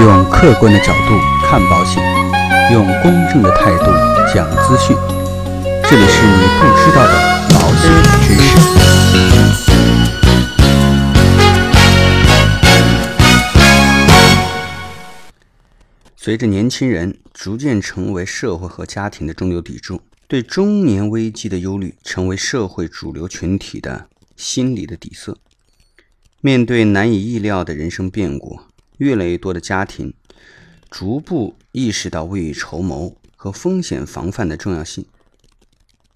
用客观的角度看保险，用公正的态度讲资讯。这里是你不知道的保险知识。随着年轻人逐渐成为社会和家庭的中流砥柱，对中年危机的忧虑成为社会主流群体的心理的底色。面对难以意料的人生变故，越来越多的家庭逐步意识到未雨绸缪和风险防范的重要性。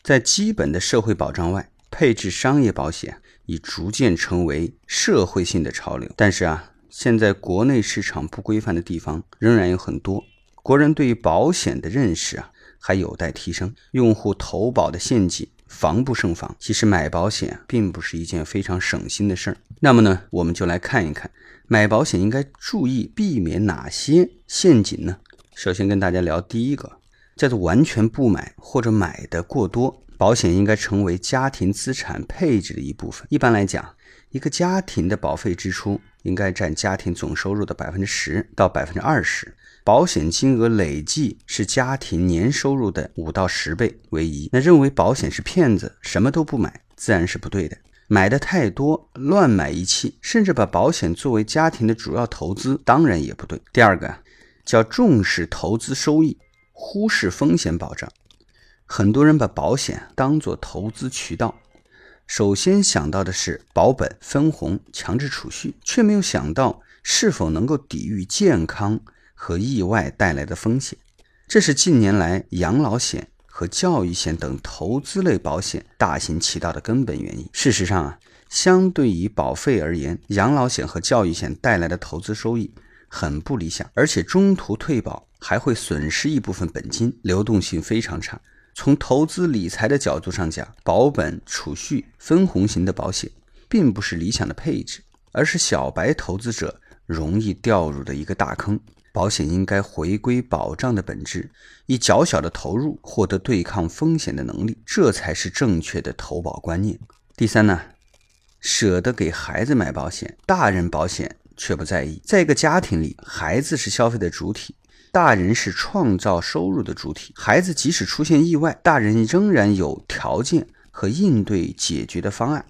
在基本的社会保障外，配置商业保险已逐渐成为社会性的潮流。但是啊，现在国内市场不规范的地方仍然有很多，国人对于保险的认识啊还有待提升，用户投保的陷阱防不胜防。其实买保险并不是一件非常省心的事儿。那么呢，我们就来看一看。买保险应该注意避免哪些陷阱呢？首先跟大家聊第一个，叫做完全不买或者买的过多。保险应该成为家庭资产配置的一部分。一般来讲，一个家庭的保费支出应该占家庭总收入的百分之十到百分之二十，保险金额累计是家庭年收入的五到十倍为宜。那认为保险是骗子，什么都不买，自然是不对的。买的太多，乱买一气，甚至把保险作为家庭的主要投资，当然也不对。第二个叫重视投资收益，忽视风险保障。很多人把保险当做投资渠道，首先想到的是保本、分红、强制储蓄，却没有想到是否能够抵御健康和意外带来的风险。这是近年来养老险。和教育险等投资类保险大行其道的根本原因。事实上啊，相对于保费而言，养老险和教育险带来的投资收益很不理想，而且中途退保还会损失一部分本金，流动性非常差。从投资理财的角度上讲，保本、储蓄、分红型的保险并不是理想的配置，而是小白投资者容易掉入的一个大坑。保险应该回归保障的本质，以较小的投入获得对抗风险的能力，这才是正确的投保观念。第三呢，舍得给孩子买保险，大人保险却不在意。在一个家庭里，孩子是消费的主体，大人是创造收入的主体。孩子即使出现意外，大人仍然有条件和应对解决的方案。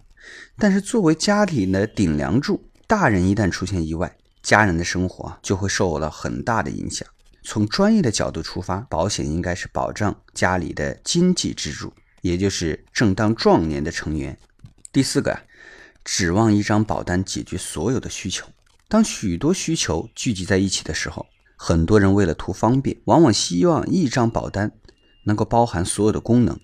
但是作为家里的顶梁柱，大人一旦出现意外，家人的生活就会受了很大的影响。从专业的角度出发，保险应该是保障家里的经济支柱，也就是正当壮年的成员。第四个，指望一张保单解决所有的需求。当许多需求聚集在一起的时候，很多人为了图方便，往往希望一张保单能够包含所有的功能，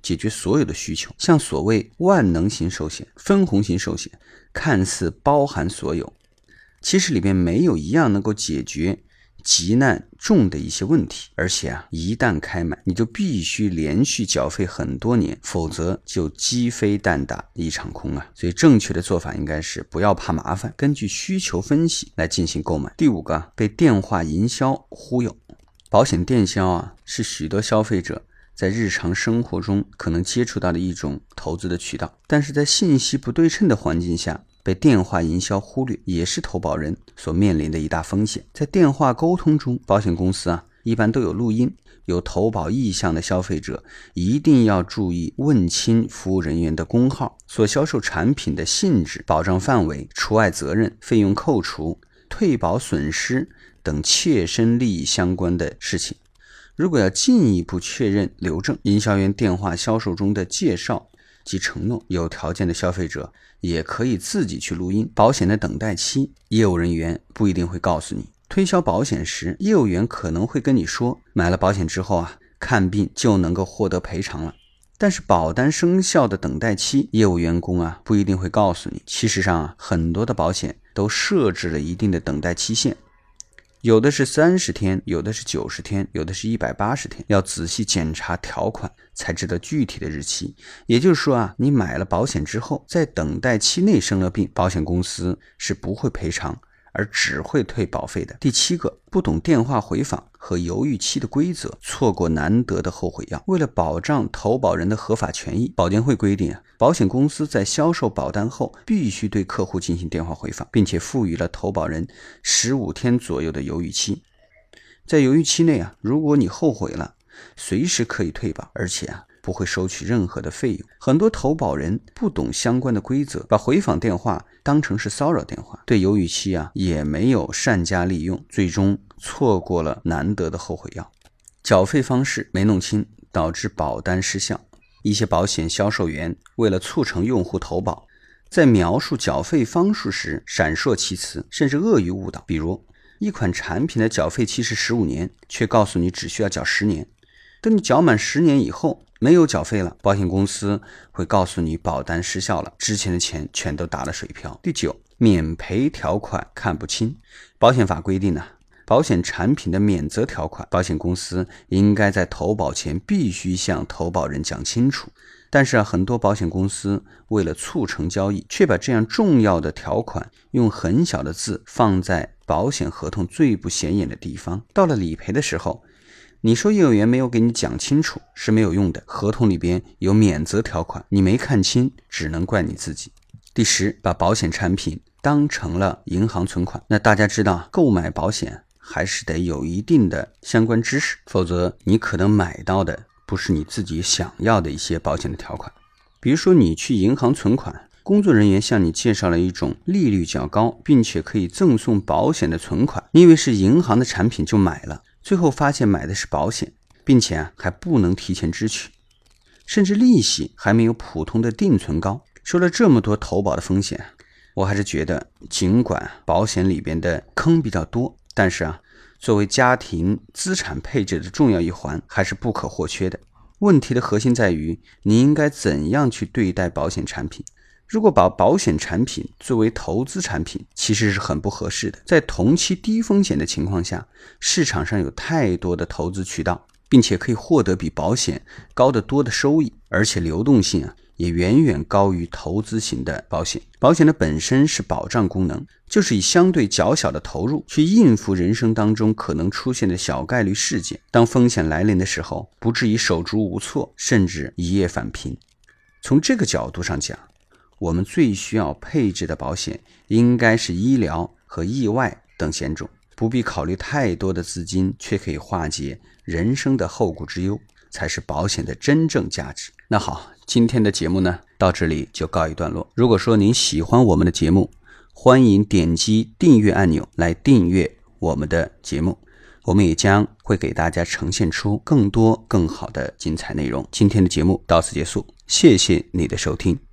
解决所有的需求。像所谓万能型寿险、分红型寿险，看似包含所有。其实里面没有一样能够解决急难重的一些问题，而且啊，一旦开买，你就必须连续缴费很多年，否则就鸡飞蛋打一场空啊！所以正确的做法应该是不要怕麻烦，根据需求分析来进行购买。第五个，被电话营销忽悠，保险电销啊，是许多消费者在日常生活中可能接触到的一种投资的渠道，但是在信息不对称的环境下。被电话营销忽略，也是投保人所面临的一大风险。在电话沟通中，保险公司啊一般都有录音，有投保意向的消费者一定要注意问清服务人员的工号、所销售产品的性质、保障范围、除外责任、费用扣除、退保损失等切身利益相关的事情。如果要进一步确认留证，营销员电话销售中的介绍。及承诺，有条件的消费者也可以自己去录音。保险的等待期，业务人员不一定会告诉你。推销保险时，业务员可能会跟你说，买了保险之后啊，看病就能够获得赔偿了。但是保单生效的等待期，业务员工啊不一定会告诉你。其实上啊，很多的保险都设置了一定的等待期限。有的是三十天，有的是九十天，有的是一百八十天，要仔细检查条款才知道具体的日期。也就是说啊，你买了保险之后，在等待期内生了病，保险公司是不会赔偿，而只会退保费的。第七个，不懂电话回访和犹豫期的规则，错过难得的后悔药。为了保障投保人的合法权益，保监会规定啊，保险公司在销售保单后，必须对客户进行电话回访，并且赋予了投保人十五天左右的犹豫期。在犹豫期内啊，如果你后悔了，随时可以退保，而且啊。不会收取任何的费用。很多投保人不懂相关的规则，把回访电话当成是骚扰电话，对犹豫期啊也没有善加利用，最终错过了难得的后悔药。缴费方式没弄清，导致保单失效。一些保险销售员为了促成用户投保，在描述缴费方式时闪烁其词，甚至恶意误导。比如，一款产品的缴费期是十五年，却告诉你只需要缴十年。等你缴满十年以后，没有缴费了，保险公司会告诉你保单失效了，之前的钱全都打了水漂。第九，免赔条款看不清。保险法规定呢，保险产品的免责条款，保险公司应该在投保前必须向投保人讲清楚。但是啊，很多保险公司为了促成交易，却把这样重要的条款用很小的字放在保险合同最不显眼的地方。到了理赔的时候。你说业务员没有给你讲清楚是没有用的，合同里边有免责条款，你没看清，只能怪你自己。第十，把保险产品当成了银行存款。那大家知道，购买保险还是得有一定的相关知识，否则你可能买到的不是你自己想要的一些保险的条款。比如说，你去银行存款，工作人员向你介绍了一种利率较高，并且可以赠送保险的存款，你以为是银行的产品就买了。最后发现买的是保险，并且啊还不能提前支取，甚至利息还没有普通的定存高。说了这么多投保的风险，我还是觉得，尽管保险里边的坑比较多，但是啊，作为家庭资产配置的重要一环，还是不可或缺的。问题的核心在于，你应该怎样去对待保险产品。如果把保险产品作为投资产品，其实是很不合适的。在同期低风险的情况下，市场上有太多的投资渠道，并且可以获得比保险高得多的收益，而且流动性啊也远远高于投资型的保险。保险的本身是保障功能，就是以相对较小的投入去应付人生当中可能出现的小概率事件。当风险来临的时候，不至于手足无措，甚至一夜返贫。从这个角度上讲。我们最需要配置的保险应该是医疗和意外等险种，不必考虑太多的资金，却可以化解人生的后顾之忧，才是保险的真正价值。那好，今天的节目呢，到这里就告一段落。如果说您喜欢我们的节目，欢迎点击订阅按钮来订阅我们的节目，我们也将会给大家呈现出更多更好的精彩内容。今天的节目到此结束，谢谢你的收听。